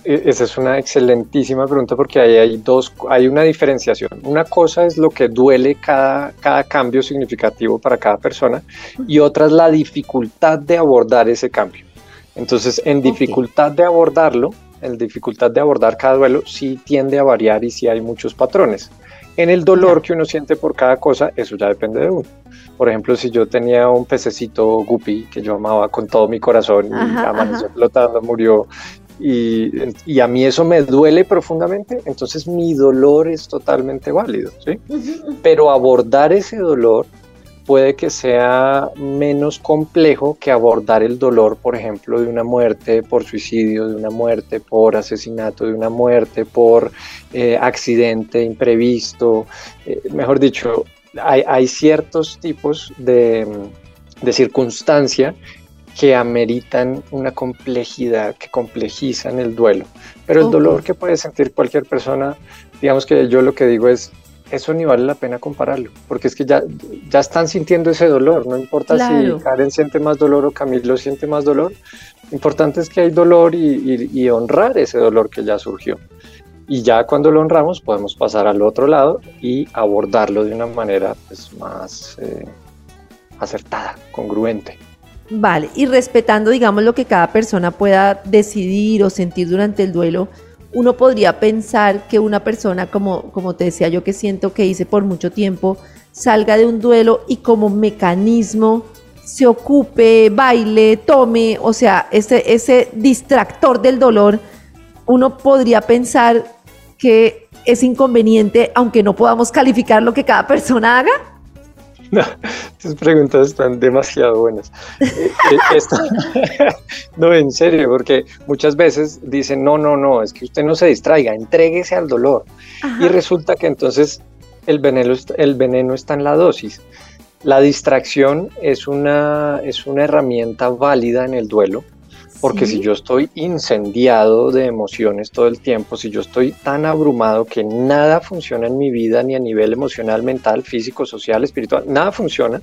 E, esa es una excelentísima pregunta porque ahí hay dos, hay una diferenciación. Una cosa es lo que duele cada, cada cambio significativo para cada persona y otra es la dificultad de abordar ese cambio. Entonces, en dificultad de abordarlo, en dificultad de abordar cada duelo, sí tiende a variar y sí hay muchos patrones. En el dolor que uno siente por cada cosa, eso ya depende de uno. Por ejemplo, si yo tenía un pececito guppy que yo amaba con todo mi corazón y amaneció flotando, murió, y, y, a mí eso me duele profundamente, entonces mi dolor es totalmente válido, ¿sí? Pero abordar ese dolor puede que sea menos complejo que abordar el dolor, por ejemplo, de una muerte por suicidio, de una muerte por asesinato, de una muerte por eh, accidente imprevisto. Eh, mejor dicho, hay, ciertos tipos de, de circunstancia que ameritan una complejidad, que complejizan el duelo. Pero el dolor que puede sentir cualquier persona, digamos que yo lo que digo es, eso ni vale la pena compararlo, porque es que ya, ya están sintiendo ese dolor, no importa si Karen siente más dolor o Camilo siente más dolor, lo importante es que hay dolor y, honrar ese dolor que ya surgió. Y ya cuando lo honramos podemos pasar al otro lado y abordarlo de una manera pues, más eh, acertada, congruente. Vale, y respetando, digamos, lo que cada persona pueda decidir o sentir durante el duelo, uno podría pensar que una persona, como, como te decía yo que siento que hice por mucho tiempo, salga de un duelo y como mecanismo se ocupe, baile, tome, o sea, ese, ese distractor del dolor, uno podría pensar que es inconveniente, aunque no podamos calificar lo que cada persona haga. No, tus preguntas están demasiado buenas. Eh, eh, no, en serio, porque muchas veces dicen, no, no, no, es que usted no se distraiga, entréguese al dolor. Y resulta que entonces el veneno, el veneno está en la dosis. La distracción es una, es una herramienta válida en el duelo, porque si yo estoy incendiado de emociones todo el tiempo, si yo estoy tan abrumado que nada funciona en mi vida, ni a nivel emocional, mental, físico, social, espiritual, nada funciona,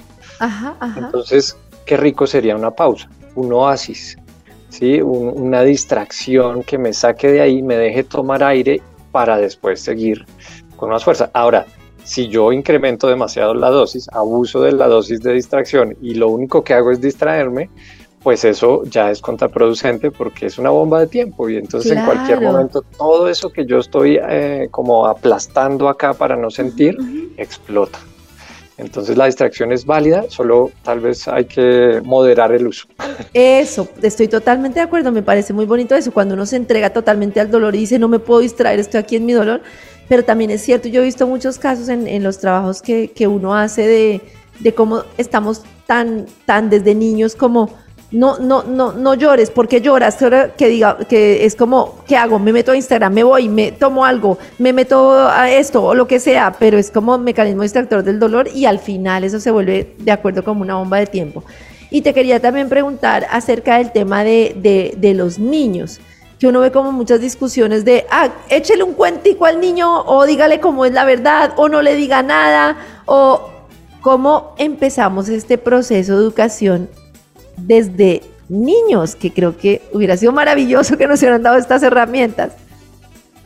entonces qué rico sería una pausa, un oasis, ¿sí? una distracción que me saque de ahí, me deje tomar aire para después seguir con más fuerza. Ahora, si yo incremento demasiado la dosis, abuso de la dosis de distracción y lo único que hago es distraerme, pues eso ya es contraproducente porque es una bomba de tiempo y entonces en cualquier momento todo eso que yo estoy eh, como aplastando acá para no sentir, explota. Entonces la distracción es válida, solo tal vez hay que moderar el uso. Eso, estoy totalmente de acuerdo, me parece muy bonito eso, cuando uno se entrega totalmente al dolor y dice no me puedo distraer, estoy aquí en mi dolor, pero también es cierto, yo he visto muchos casos en, en los trabajos que, que uno hace de, de cómo estamos tan, tan desde niños como no, no, no, no llores, porque lloras, que diga, que es como, ¿qué hago? Me meto a Instagram, me voy, me tomo algo, me meto a esto o lo que sea, pero es como mecanismo distractor del dolor y al final eso se vuelve de acuerdo como una bomba de tiempo. Y te quería también preguntar acerca del tema de, de, los niños, que uno ve como muchas discusiones de, ah, échele un cuentico al niño o dígale cómo es la verdad o no le diga nada o cómo empezamos este proceso de educación desde niños, que creo que hubiera sido maravilloso que nos hubieran dado estas herramientas.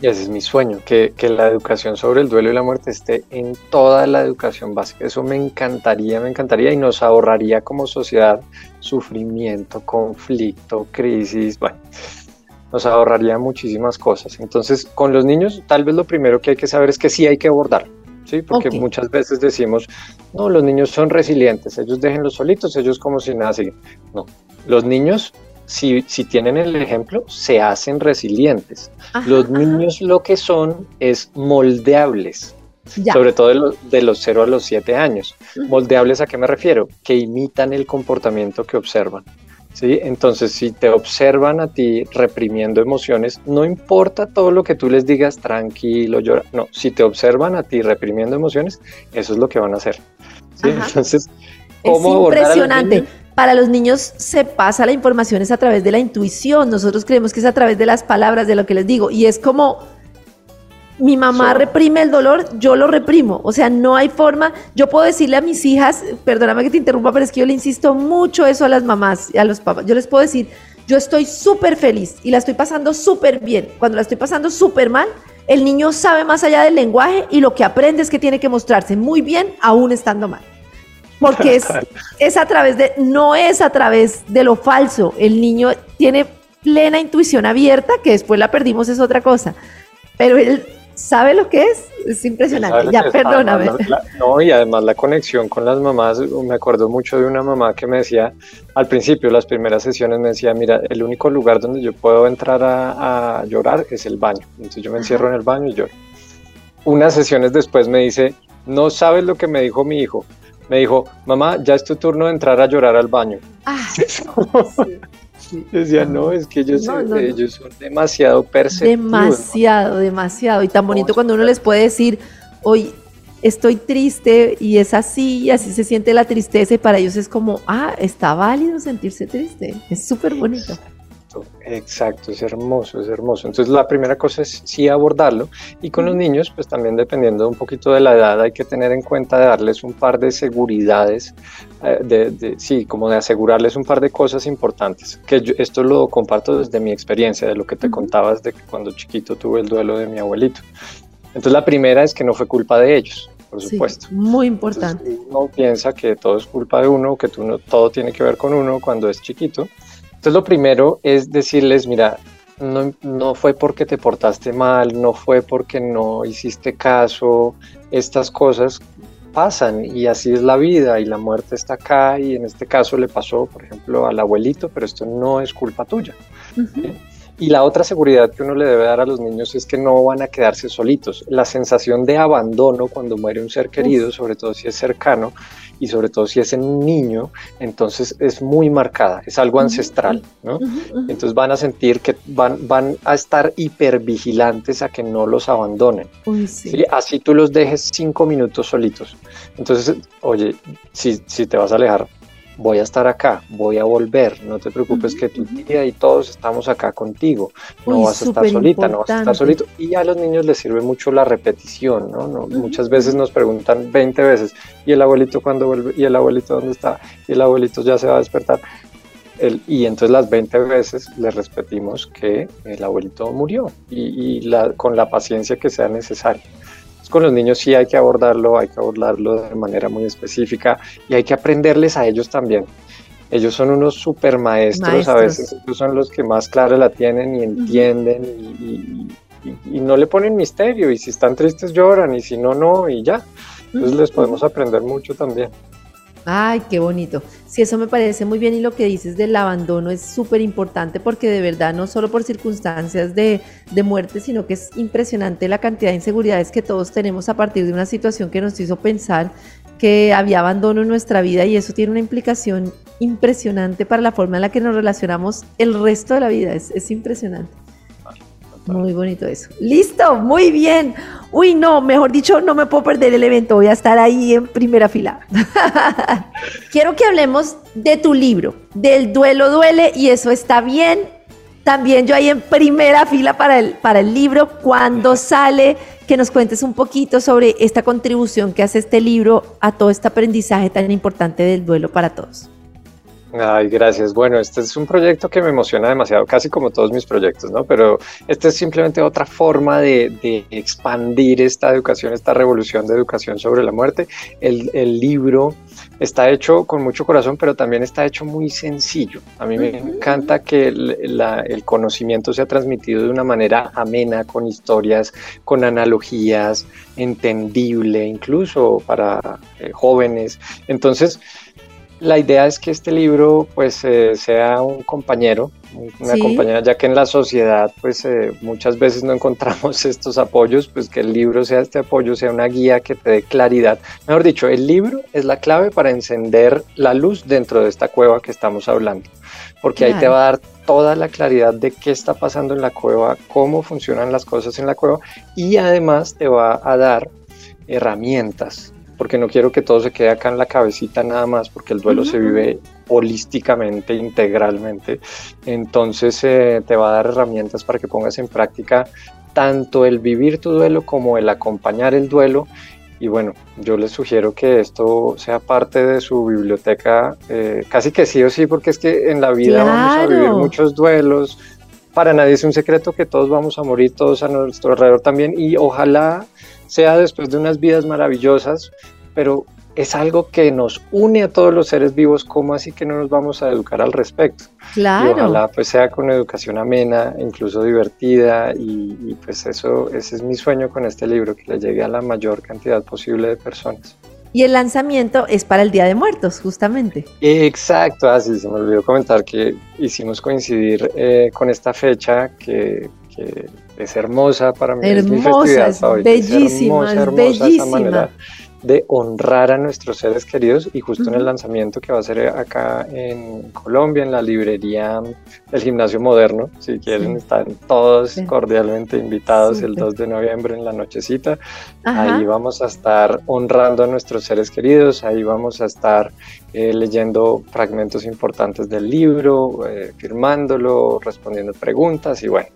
Y ese es mi sueño, que, que, la educación sobre el duelo y la muerte esté en toda la educación básica. Eso me encantaría, me encantaría y nos ahorraría como sociedad sufrimiento, conflicto, crisis, bueno, nos ahorraría muchísimas cosas. Entonces, con los niños, tal vez lo primero que hay que saber es que sí hay que abordar. ¿Sí? Porque muchas veces decimos, no, los niños son resilientes, ellos déjenlos solitos, ellos como si nada siguen. No, los niños, si, si tienen el ejemplo, se hacen resilientes. los niños lo que son es moldeables. Sobre todo de, los, de los 0 a los 7 años. ¿Moldeables a qué me refiero? Que imitan el comportamiento que observan. ¿Sí? Entonces, si te observan a ti reprimiendo emociones, no importa todo lo que tú les digas, tranquilo, llora. No, si te observan a ti reprimiendo emociones, eso es lo que van a hacer. ¿sí? Entonces, ¿cómo es impresionante. Para los niños se pasa la información es a través de la intuición. Nosotros creemos que es a través de las palabras, de lo que les digo. Y es como mi mamá reprime el dolor, yo lo reprimo. O sea, no hay forma. Yo puedo decirle a mis hijas, perdóname que te interrumpa, pero es que yo le insisto mucho eso a las mamás y a los papás. Yo les puedo decir, yo estoy súper feliz y la estoy pasando súper bien. Cuando la estoy pasando súper mal, el niño sabe más allá del lenguaje y lo que aprende es que tiene que mostrarse muy bien aún estando mal. Porque es, es a través de, no es a través de lo falso. El niño tiene plena intuición abierta, que después la perdimos es otra cosa. Pero él sabe lo que es, es impresionante. Ya, perdóname. no, y además la conexión con las mamás, me acuerdo mucho de una mamá que me decía, al principio, las primeras sesiones me decía, mira, el único lugar donde yo puedo entrar a, llorar es el baño. Entonces yo me encierro en el baño y lloro. Unas sesiones después me dice, no sabes lo que me dijo mi hijo. Me dijo, mamá, ya es tu turno de entrar a llorar al baño. Ah, Decía, no, es que ellos, ellos son demasiado perceptivos. Demasiado, demasiado. Y tan bonito cuando uno les puede decir, hoy estoy triste y es así, y así se siente la tristeza y para ellos es como, ah, está válido sentirse triste. Es súper bonito. Exacto, es hermoso, es hermoso. Entonces la primera cosa es sí abordarlo y con los niños, pues también dependiendo un poquito de la edad, hay que tener en cuenta de darles un par de seguridades, eh, de, sí, como de asegurarles un par de cosas importantes, que yo, esto lo comparto desde mi experiencia, de lo que te contabas de que cuando chiquito tuve el duelo de mi abuelito. Entonces la primera es que no fue culpa de ellos, por supuesto. muy importante. Entonces, uno piensa que todo es culpa de uno, que tú no, todo tiene que ver con uno cuando es chiquito. Entonces lo primero es decirles, mira, no, no, fue porque te portaste mal, no fue porque no hiciste caso, estas cosas pasan y así es la vida y la muerte está acá y en este caso le pasó, por ejemplo, al abuelito, pero esto no es culpa tuya. Y la otra seguridad que uno le debe dar a los niños es que no van a quedarse solitos. La sensación de abandono cuando muere un ser querido, sobre todo si es cercano, y sobre todo si es en un niño, entonces es muy marcada, es algo ancestral, ¿no? Entonces van a sentir que van, van a estar hipervigilantes a que no los abandonen. Así tú los dejes cinco minutos solitos. Entonces, oye, si, si te vas a alejar, voy a estar acá, voy a volver, no te preocupes que tu tía y todos estamos acá contigo, no vas a estar solita, no vas a estar solito. Y a los niños les sirve mucho la repetición, ¿no? Muchas veces nos preguntan 20 veces, ¿y el abuelito cuándo vuelve? ¿Y el abuelito dónde está? ¿Y el abuelito ya se va a despertar? El, y entonces las 20 veces les repetimos que el abuelito murió y, la, con la paciencia que sea necesaria con los niños sí hay que abordarlo, hay que abordarlo de manera muy específica y hay que aprenderles a ellos también. Ellos son unos super maestros, a veces ellos son los que más clara la tienen y entienden y, no le ponen misterio y si están tristes lloran y si no, no y ya. Entonces les podemos aprender mucho también. Ay, qué bonito. Sí, eso me parece muy bien y lo que dices del abandono es súper importante porque de verdad no solo por circunstancias de, de, muerte, sino que es impresionante la cantidad de inseguridades que todos tenemos a partir de una situación que nos hizo pensar que había abandono en nuestra vida y eso tiene una implicación impresionante para la forma en la que nos relacionamos el resto de la vida. Es, es impresionante. Muy bonito eso. Listo, muy bien. Uy, no, mejor dicho, no me puedo perder el evento. Voy a estar ahí en primera fila. Quiero que hablemos de tu libro, del duelo duele y eso está bien. También yo ahí en primera fila para el, para el libro. Cuando sale, que nos cuentes un poquito sobre esta contribución que hace este libro a todo este aprendizaje tan importante del duelo para todos. Ay, gracias. Bueno, este es un proyecto que me emociona demasiado, casi como todos mis proyectos, ¿no? Pero este es simplemente otra forma de, expandir esta educación, esta revolución de educación sobre la muerte. El, libro está hecho con mucho corazón, pero también está hecho muy sencillo. A mí me encanta que el, conocimiento sea transmitido de una manera amena, con historias, con analogías, entendible, incluso para eh, jóvenes. Entonces, la idea es que este libro pues eh, sea un compañero, una compañera, ya que en la sociedad pues eh, muchas veces no encontramos estos apoyos, pues que el libro sea este apoyo, sea una guía que te dé claridad. Mejor dicho, el libro es la clave para encender la luz dentro de esta cueva que estamos hablando, porque ahí te va a dar toda la claridad de qué está pasando en la cueva, cómo funcionan las cosas en la cueva y además te va a dar herramientas porque no quiero que todo se quede acá en la cabecita nada más, porque el duelo se vive holísticamente, integralmente. Entonces eh, te va a dar herramientas para que pongas en práctica tanto el vivir tu duelo como el acompañar el duelo. Y bueno, yo les sugiero que esto sea parte de su biblioteca, eh, casi que sí o sí, porque es que en la vida vamos a vivir muchos duelos. Para nadie es un secreto que todos vamos a morir, todos a nuestro alrededor también, y ojalá sea después de unas vidas maravillosas, pero es algo que nos une a todos los seres vivos, ¿cómo así que no nos vamos a educar al respecto? Claro. Y ojalá pues sea con educación amena, incluso divertida y, pues eso, ese es mi sueño con este libro, que le llegue a la mayor cantidad posible de personas. Y el lanzamiento es para el Día de Muertos, justamente. Exacto, así se me olvidó comentar que hicimos coincidir eh, con esta fecha que, es hermosa para mí. Hermosa, es, bellísima, es, bellísima. de honrar a nuestros seres queridos y justo en el lanzamiento que va a ser acá en Colombia, en la librería del Gimnasio Moderno, si quieren estar todos cordialmente invitados el 2 de noviembre en la nochecita, ahí vamos a estar honrando a nuestros seres queridos, ahí vamos a estar eh, leyendo fragmentos importantes del libro, eh, firmándolo, respondiendo preguntas y bueno.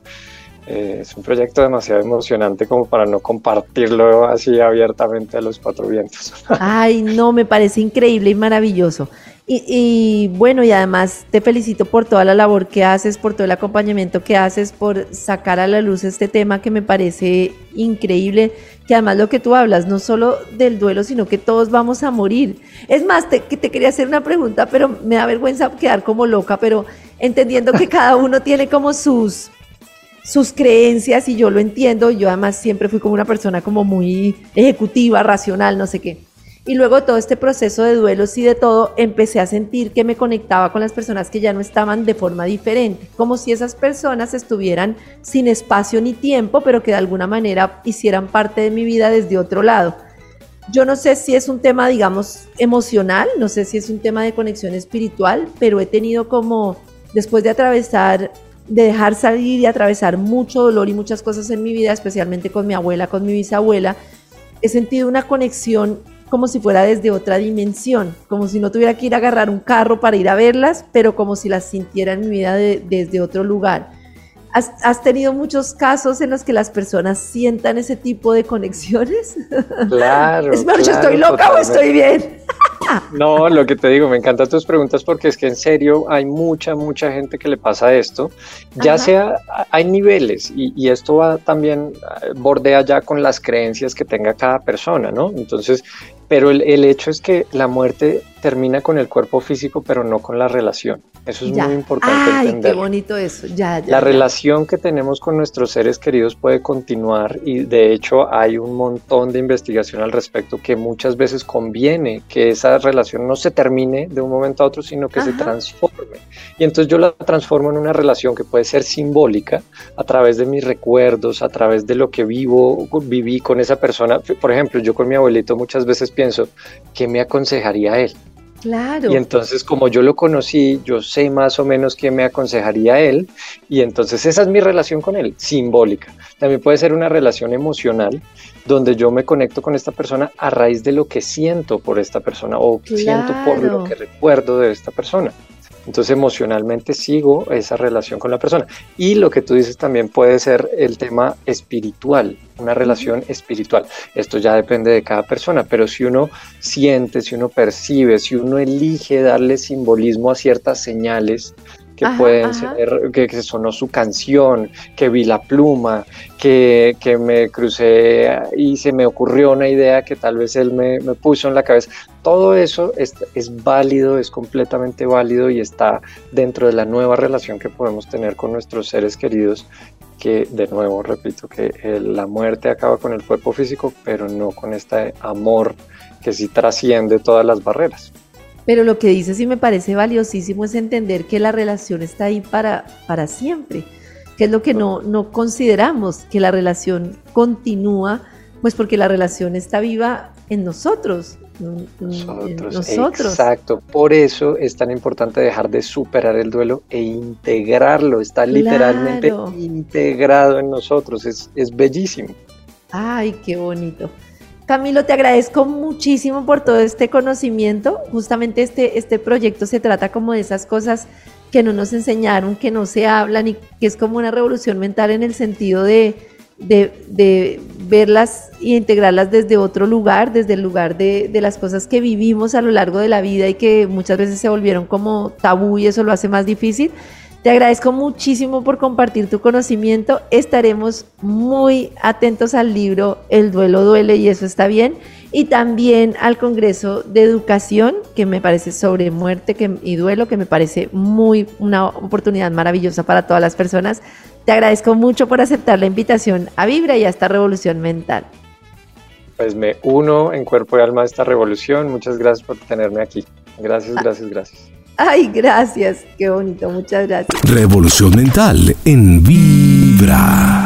Eh, es un proyecto demasiado emocionante como para no compartirlo así abiertamente a los cuatro vientos. Ay, no, me parece increíble y maravilloso. Y, bueno, y además te felicito por toda la labor que haces, por todo el acompañamiento que haces, por sacar a la luz este tema que me parece increíble, que además lo que tú hablas, no solo del duelo, sino que todos vamos a morir. Es más, te, te quería hacer una pregunta, pero me da vergüenza quedar como loca, pero entendiendo que cada uno tiene como sus sus creencias y yo lo entiendo, yo además siempre fui como una persona como muy ejecutiva, racional, no sé qué. Y luego todo este proceso de duelos y de todo, empecé a sentir que me conectaba con las personas que ya no estaban de forma diferente, como si esas personas estuvieran sin espacio ni tiempo, pero que de alguna manera hicieran parte de mi vida desde otro lado. Yo no sé si es un tema, digamos, emocional, no sé si es un tema de conexión espiritual, pero he tenido como, después de atravesar de dejar salir y atravesar mucho dolor y muchas cosas en mi vida, especialmente con mi abuela, con mi bisabuela, he sentido una conexión como si fuera desde otra dimensión, como si no tuviera que ir a agarrar un carro para ir a verlas, pero como si las sintiera en mi vida desde otro lugar. ¿Has, tenido muchos casos en los que las personas sientan ese tipo de conexiones? Claro. es más, ¿estoy loca o estoy bien? No, lo que te digo, me encantan tus preguntas porque es que en serio hay mucha, mucha gente que le pasa esto. Ya sea, hay niveles y, y, esto va también, eh, bordea ya con las creencias que tenga cada persona, ¿no? Entonces, pero el, el, hecho es que la muerte termina con el cuerpo físico, pero no con la relación. Eso es muy importante Ay, qué bonito eso. Ya, la relación que tenemos con nuestros seres queridos puede continuar y de hecho hay un montón de investigación al respecto que muchas veces conviene que esa relación no se termine de un momento a otro, sino que se transforme. Y entonces yo la transformo en una relación que puede ser simbólica a través de mis recuerdos, a través de lo que vivo, viví con esa persona. Por ejemplo, yo con mi abuelito muchas veces pienso, ¿qué me aconsejaría él? Claro. Y entonces, como yo lo conocí, yo sé más o menos qué me aconsejaría él, y entonces esa es mi relación con él, simbólica. También puede ser una relación emocional, donde yo me conecto con esta persona a raíz de lo que siento por esta persona o siento por lo que recuerdo de esta persona. Entonces emocionalmente sigo esa relación con la persona. Y lo que tú dices también puede ser el tema espiritual, una relación espiritual. Esto ya depende de cada persona, pero si uno siente, si uno percibe, si uno elige darle simbolismo a ciertas señales que pueden ser, que, sonó su canción, que vi la pluma, que, me crucé y se me ocurrió una idea que tal vez él me, puso en la cabeza. Todo eso es, es, válido, es completamente válido y está dentro de la nueva relación que podemos tener con nuestros seres queridos que de nuevo repito que la muerte acaba con el cuerpo físico, pero no con este amor que sí trasciende todas las barreras. Pero lo que dices y me parece valiosísimo es entender que la relación está ahí para, para siempre, que es lo que no, no consideramos, que la relación continúa, pues porque la relación está viva en nosotros. Nosotros, Exacto, por eso es tan importante dejar de superar el duelo e integrarlo, está literalmente integrado en nosotros, es, es bellísimo. Ay, qué bonito. Camilo, te agradezco muchísimo por todo este conocimiento. Justamente este, este proyecto se trata como de esas cosas que no nos enseñaron, que no se hablan y que es como una revolución mental en el sentido de, de, verlas e integrarlas desde otro lugar, desde el lugar de, de, las cosas que vivimos a lo largo de la vida y que muchas veces se volvieron como tabú y eso lo hace más difícil. Te agradezco muchísimo por compartir tu conocimiento. Estaremos muy atentos al libro El duelo duele y eso está bien. Y también al Congreso de Educación, que me parece sobre muerte y duelo, que me parece muy una oportunidad maravillosa para todas las personas. Te agradezco mucho por aceptar la invitación a Vibra y a esta revolución mental. Pues me uno en cuerpo y alma a esta revolución. Muchas gracias por tenerme aquí. Gracias, ah. gracias, gracias. Ay, gracias. Qué bonito. Muchas gracias. Revolución mental en Vibra.